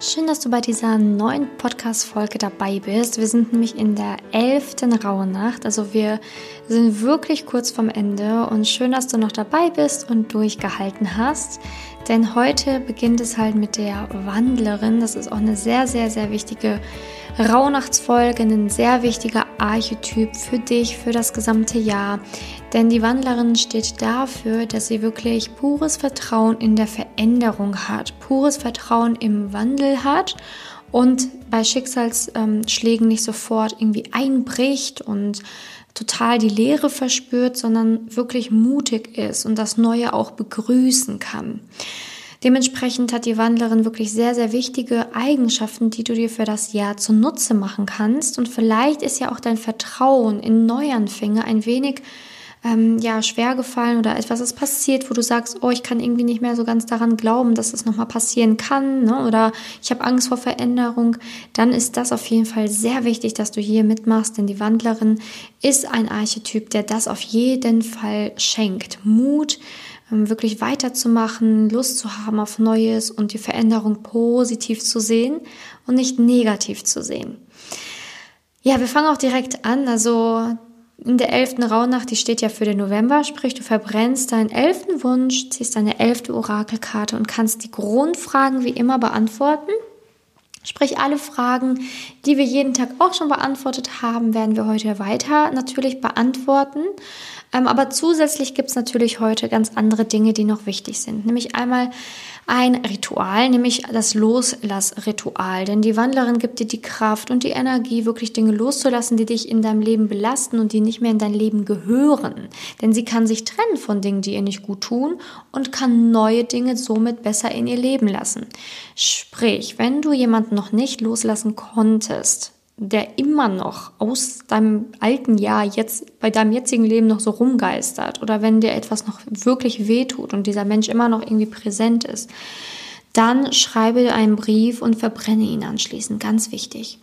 Schön, dass du bei dieser neuen Podcast-Folge dabei bist. Wir sind nämlich in der elften Rauhnacht, also wir sind wirklich kurz vorm Ende und schön, dass du noch dabei bist und durchgehalten hast. Denn heute beginnt es halt mit der Wandlerin. Das ist auch eine sehr, sehr, sehr wichtige Rauhnachtsfolge, ein sehr wichtiger Archetyp für dich, für das gesamte Jahr. Denn die Wandlerin steht dafür, dass sie wirklich pures Vertrauen in der Veränderung hat, pures Vertrauen im Wandel hat und bei Schicksalsschlägen nicht sofort irgendwie einbricht und total die Leere verspürt, sondern wirklich mutig ist und das Neue auch begrüßen kann. Dementsprechend hat die Wandlerin wirklich sehr, sehr wichtige Eigenschaften, die du dir für das Jahr zunutze machen kannst. Und vielleicht ist ja auch dein Vertrauen in Neuanfänge ein wenig ähm, ja, schwer gefallen oder etwas ist passiert, wo du sagst, oh, ich kann irgendwie nicht mehr so ganz daran glauben, dass es nochmal passieren kann ne? oder ich habe Angst vor Veränderung, dann ist das auf jeden Fall sehr wichtig, dass du hier mitmachst, denn die Wandlerin ist ein Archetyp, der das auf jeden Fall schenkt. Mut, ähm, wirklich weiterzumachen, Lust zu haben auf Neues und die Veränderung positiv zu sehen und nicht negativ zu sehen. Ja, wir fangen auch direkt an. Also in der elften Rauhnacht, die steht ja für den November, sprich du verbrennst deinen elften Wunsch, ziehst deine elfte Orakelkarte und kannst die Grundfragen wie immer beantworten. Sprich, alle Fragen, die wir jeden Tag auch schon beantwortet haben, werden wir heute weiter natürlich beantworten. Ähm, aber zusätzlich gibt es natürlich heute ganz andere Dinge, die noch wichtig sind. Nämlich einmal ein Ritual, nämlich das Loslassritual. Denn die Wandlerin gibt dir die Kraft und die Energie, wirklich Dinge loszulassen, die dich in deinem Leben belasten und die nicht mehr in dein Leben gehören. Denn sie kann sich trennen von Dingen, die ihr nicht gut tun und kann neue Dinge somit besser in ihr Leben lassen. Sprich, wenn du jemanden noch nicht loslassen konntest, der immer noch aus deinem alten Jahr jetzt bei deinem jetzigen Leben noch so rumgeistert oder wenn dir etwas noch wirklich wehtut und dieser Mensch immer noch irgendwie präsent ist, dann schreibe einen Brief und verbrenne ihn anschließend. Ganz wichtig.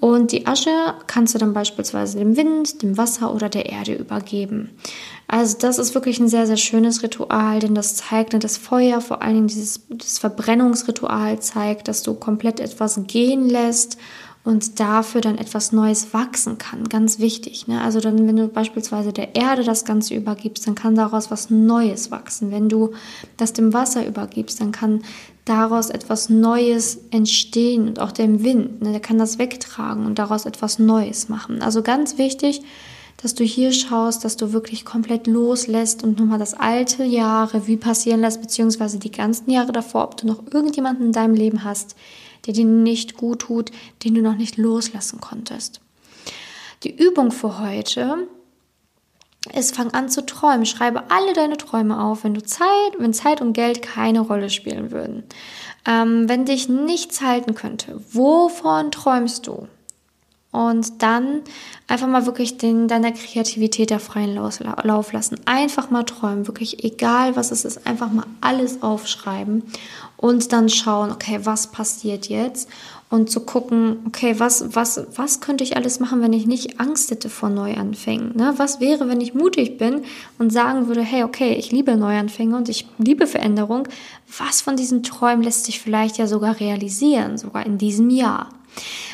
Und die Asche kannst du dann beispielsweise dem Wind, dem Wasser oder der Erde übergeben. Also das ist wirklich ein sehr, sehr schönes Ritual, denn das zeigt, das Feuer, vor allen Dingen dieses, dieses Verbrennungsritual zeigt, dass du komplett etwas gehen lässt und dafür dann etwas Neues wachsen kann. Ganz wichtig. Ne? Also dann, wenn du beispielsweise der Erde das Ganze übergibst, dann kann daraus was Neues wachsen. Wenn du das dem Wasser übergibst, dann kann daraus etwas Neues entstehen und auch dem Wind, ne? der kann das wegtragen und daraus etwas Neues machen. Also ganz wichtig, dass du hier schaust, dass du wirklich komplett loslässt und nochmal das alte Jahr Revue passieren lässt, beziehungsweise die ganzen Jahre davor, ob du noch irgendjemanden in deinem Leben hast, der dir nicht gut tut, den du noch nicht loslassen konntest. Die Übung für heute ist, fang an zu träumen. Schreibe alle deine Träume auf, wenn du Zeit, wenn Zeit und Geld keine Rolle spielen würden. Ähm, wenn dich nichts halten könnte, wovon träumst du? Und dann einfach mal wirklich den, deiner Kreativität der freien Lauf lassen. Einfach mal träumen, wirklich egal was es ist, einfach mal alles aufschreiben und dann schauen, okay, was passiert jetzt? Und zu gucken, okay, was, was, was könnte ich alles machen, wenn ich nicht Angst hätte vor Neuanfängen? Ne? Was wäre, wenn ich mutig bin und sagen würde, hey, okay, ich liebe Neuanfänge und ich liebe Veränderung. Was von diesen Träumen lässt sich vielleicht ja sogar realisieren, sogar in diesem Jahr?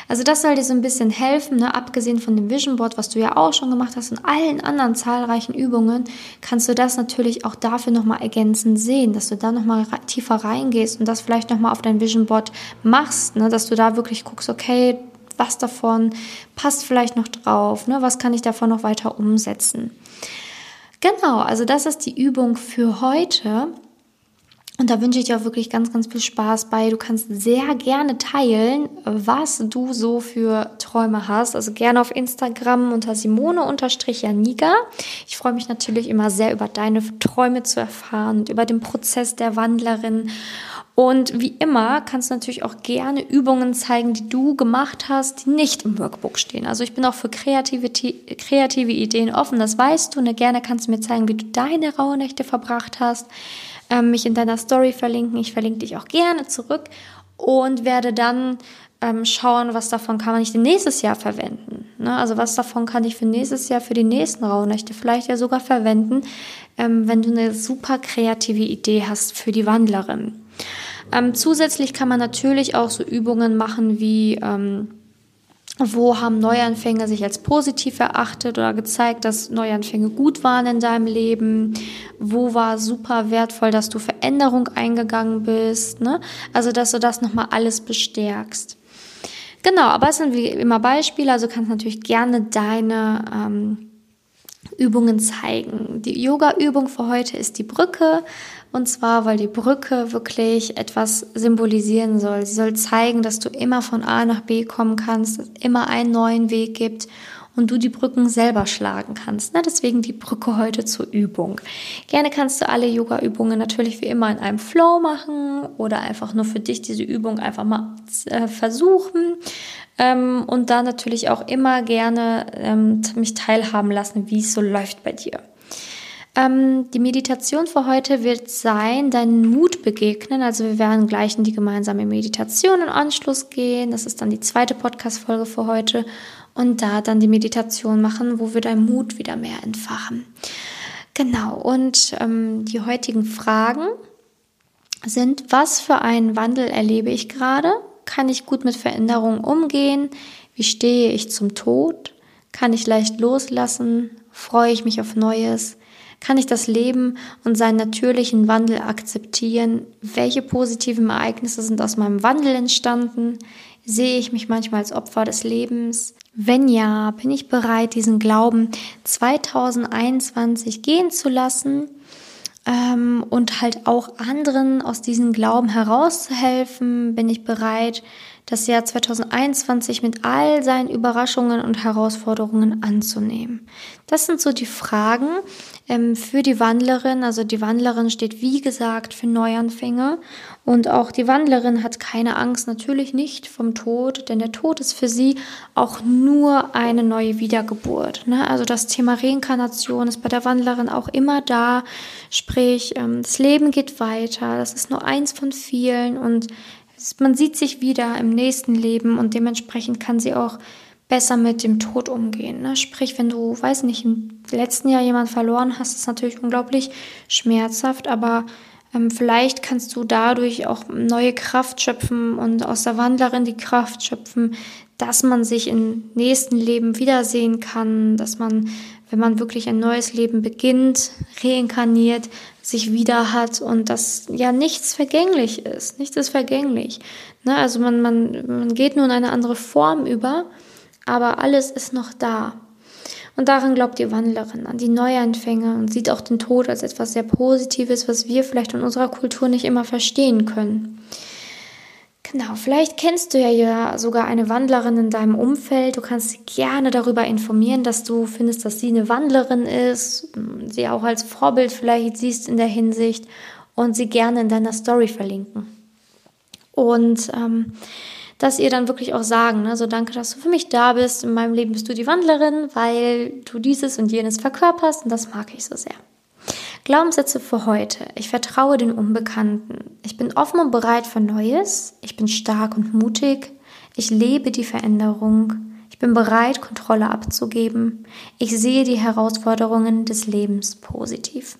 Also das soll dir so ein bisschen helfen, ne? abgesehen von dem Vision Board, was du ja auch schon gemacht hast und allen anderen zahlreichen Übungen, kannst du das natürlich auch dafür nochmal ergänzend sehen, dass du da nochmal tiefer reingehst und das vielleicht nochmal auf dein Vision Board machst, ne? dass du da wirklich guckst, okay, was davon passt vielleicht noch drauf, ne? was kann ich davon noch weiter umsetzen. Genau, also das ist die Übung für heute. Und da wünsche ich dir auch wirklich ganz, ganz viel Spaß bei. Du kannst sehr gerne teilen, was du so für Träume hast. Also gerne auf Instagram unter Simone-Janika. Ich freue mich natürlich immer sehr über deine Träume zu erfahren und über den Prozess der Wandlerin. Und wie immer kannst du natürlich auch gerne Übungen zeigen, die du gemacht hast, die nicht im Workbook stehen. Also ich bin auch für kreative, kreative Ideen offen, das weißt du. Ne? Gerne kannst du mir zeigen, wie du deine Rauhnächte verbracht hast ähm, mich in deiner Story verlinken. Ich verlinke dich auch gerne zurück und werde dann ähm, schauen, was davon kann man nicht nächstes Jahr verwenden. Ne? Also was davon kann ich für nächstes Jahr, für die nächsten Rauhnächte vielleicht ja sogar verwenden, ähm, wenn du eine super kreative Idee hast für die Wandlerin. Ähm, zusätzlich kann man natürlich auch so Übungen machen wie ähm, wo haben Neuanfänge sich als positiv erachtet oder gezeigt, dass Neuanfänge gut waren in deinem Leben? Wo war super wertvoll, dass du Veränderung eingegangen bist? Ne? Also, dass du das nochmal alles bestärkst. Genau, aber es sind wie immer Beispiele, also kannst natürlich gerne deine ähm, Übungen zeigen. Die Yoga-Übung für heute ist die Brücke. Und zwar, weil die Brücke wirklich etwas symbolisieren soll. Sie soll zeigen, dass du immer von A nach B kommen kannst, dass es immer einen neuen Weg gibt und du die Brücken selber schlagen kannst. Ne? Deswegen die Brücke heute zur Übung. Gerne kannst du alle Yoga-Übungen natürlich wie immer in einem Flow machen oder einfach nur für dich diese Übung einfach mal äh, versuchen. Ähm, und dann natürlich auch immer gerne ähm, mich teilhaben lassen, wie es so läuft bei dir. Ähm, die Meditation für heute wird sein, deinen Mut begegnen. Also wir werden gleich in die gemeinsame Meditation im Anschluss gehen. Das ist dann die zweite Podcast-Folge für heute. Und da dann die Meditation machen, wo wir deinen Mut wieder mehr entfachen. Genau. Und ähm, die heutigen Fragen sind, was für einen Wandel erlebe ich gerade? Kann ich gut mit Veränderungen umgehen? Wie stehe ich zum Tod? Kann ich leicht loslassen? Freue ich mich auf Neues? Kann ich das Leben und seinen natürlichen Wandel akzeptieren? Welche positiven Ereignisse sind aus meinem Wandel entstanden? Sehe ich mich manchmal als Opfer des Lebens? Wenn ja, bin ich bereit, diesen Glauben 2021 gehen zu lassen ähm, und halt auch anderen aus diesem Glauben herauszuhelfen? Bin ich bereit, das Jahr 2021 mit all seinen Überraschungen und Herausforderungen anzunehmen? Das sind so die Fragen ähm, für die Wandlerin. Also die Wandlerin steht, wie gesagt, für Neuanfänge. Und auch die Wandlerin hat keine Angst, natürlich nicht vom Tod, denn der Tod ist für sie auch nur eine neue Wiedergeburt. Ne? Also das Thema Reinkarnation ist bei der Wandlerin auch immer da. Sprich, ähm, das Leben geht weiter. Das ist nur eins von vielen und man sieht sich wieder im nächsten Leben und dementsprechend kann sie auch besser mit dem Tod umgehen. Ne? Sprich, wenn du, weiß nicht, im letzten Jahr jemand verloren hast, ist natürlich unglaublich schmerzhaft, aber ähm, vielleicht kannst du dadurch auch neue Kraft schöpfen und aus der Wandlerin die Kraft schöpfen, dass man sich im nächsten Leben wiedersehen kann, dass man, wenn man wirklich ein neues Leben beginnt, reinkarniert, sich wieder hat und dass ja nichts vergänglich ist. Nichts ist vergänglich. Ne? Also man, man, man geht nur in eine andere Form über, aber alles ist noch da. Und daran glaubt die Wandlerin, an die Neuanfänge und sieht auch den Tod als etwas sehr Positives, was wir vielleicht in unserer Kultur nicht immer verstehen können. Genau, vielleicht kennst du ja sogar eine Wandlerin in deinem Umfeld. Du kannst sie gerne darüber informieren, dass du findest, dass sie eine Wandlerin ist, sie auch als Vorbild vielleicht siehst in der Hinsicht und sie gerne in deiner Story verlinken. Und ähm, dass ihr dann wirklich auch sagen, ne, so danke, dass du für mich da bist. In meinem Leben bist du die Wandlerin, weil du dieses und jenes verkörperst und das mag ich so sehr. Glaubenssätze für heute. Ich vertraue den Unbekannten. Ich bin offen und bereit für Neues. Ich bin stark und mutig. Ich lebe die Veränderung. Ich bin bereit, Kontrolle abzugeben. Ich sehe die Herausforderungen des Lebens positiv.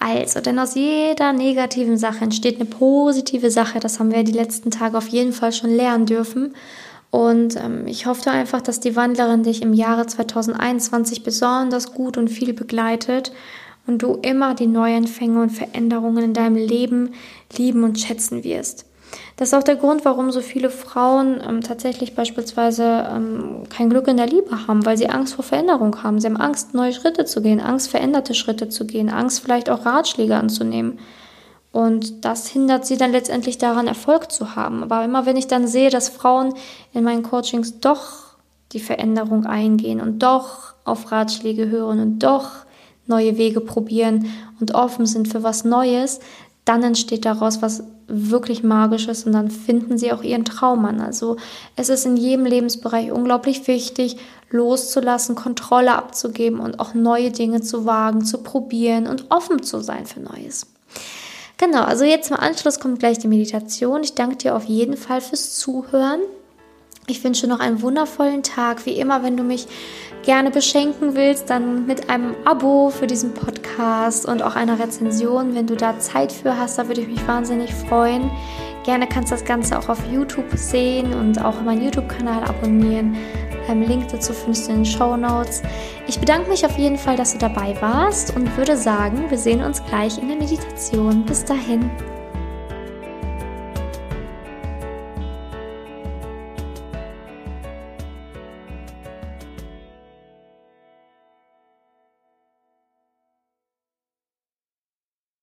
Also, denn aus jeder negativen Sache entsteht eine positive Sache. Das haben wir die letzten Tage auf jeden Fall schon lernen dürfen. Und ähm, ich hoffe einfach, dass die Wandlerin dich im Jahre 2021 besonders gut und viel begleitet und du immer die Neuanfänge und Veränderungen in deinem Leben lieben und schätzen wirst. Das ist auch der Grund, warum so viele Frauen ähm, tatsächlich beispielsweise ähm, kein Glück in der Liebe haben, weil sie Angst vor Veränderung haben. Sie haben Angst, neue Schritte zu gehen, Angst, veränderte Schritte zu gehen, Angst, vielleicht auch Ratschläge anzunehmen. Und das hindert sie dann letztendlich daran, Erfolg zu haben. Aber immer wenn ich dann sehe, dass Frauen in meinen Coachings doch die Veränderung eingehen und doch auf Ratschläge hören und doch neue Wege probieren und offen sind für was Neues, dann entsteht daraus was wirklich Magisches und dann finden sie auch ihren Traum an. Also es ist in jedem Lebensbereich unglaublich wichtig, loszulassen, Kontrolle abzugeben und auch neue Dinge zu wagen, zu probieren und offen zu sein für Neues. Genau, also jetzt im Anschluss kommt gleich die Meditation. Ich danke dir auf jeden Fall fürs Zuhören. Ich wünsche noch einen wundervollen Tag. Wie immer, wenn du mich gerne beschenken willst, dann mit einem Abo für diesen Podcast und auch einer Rezension, wenn du da Zeit für hast, da würde ich mich wahnsinnig freuen. Gerne kannst du das Ganze auch auf YouTube sehen und auch meinen YouTube-Kanal abonnieren. Ein Link dazu findest du in den Show Notes. Ich bedanke mich auf jeden Fall, dass du dabei warst und würde sagen, wir sehen uns gleich in der Meditation. Bis dahin.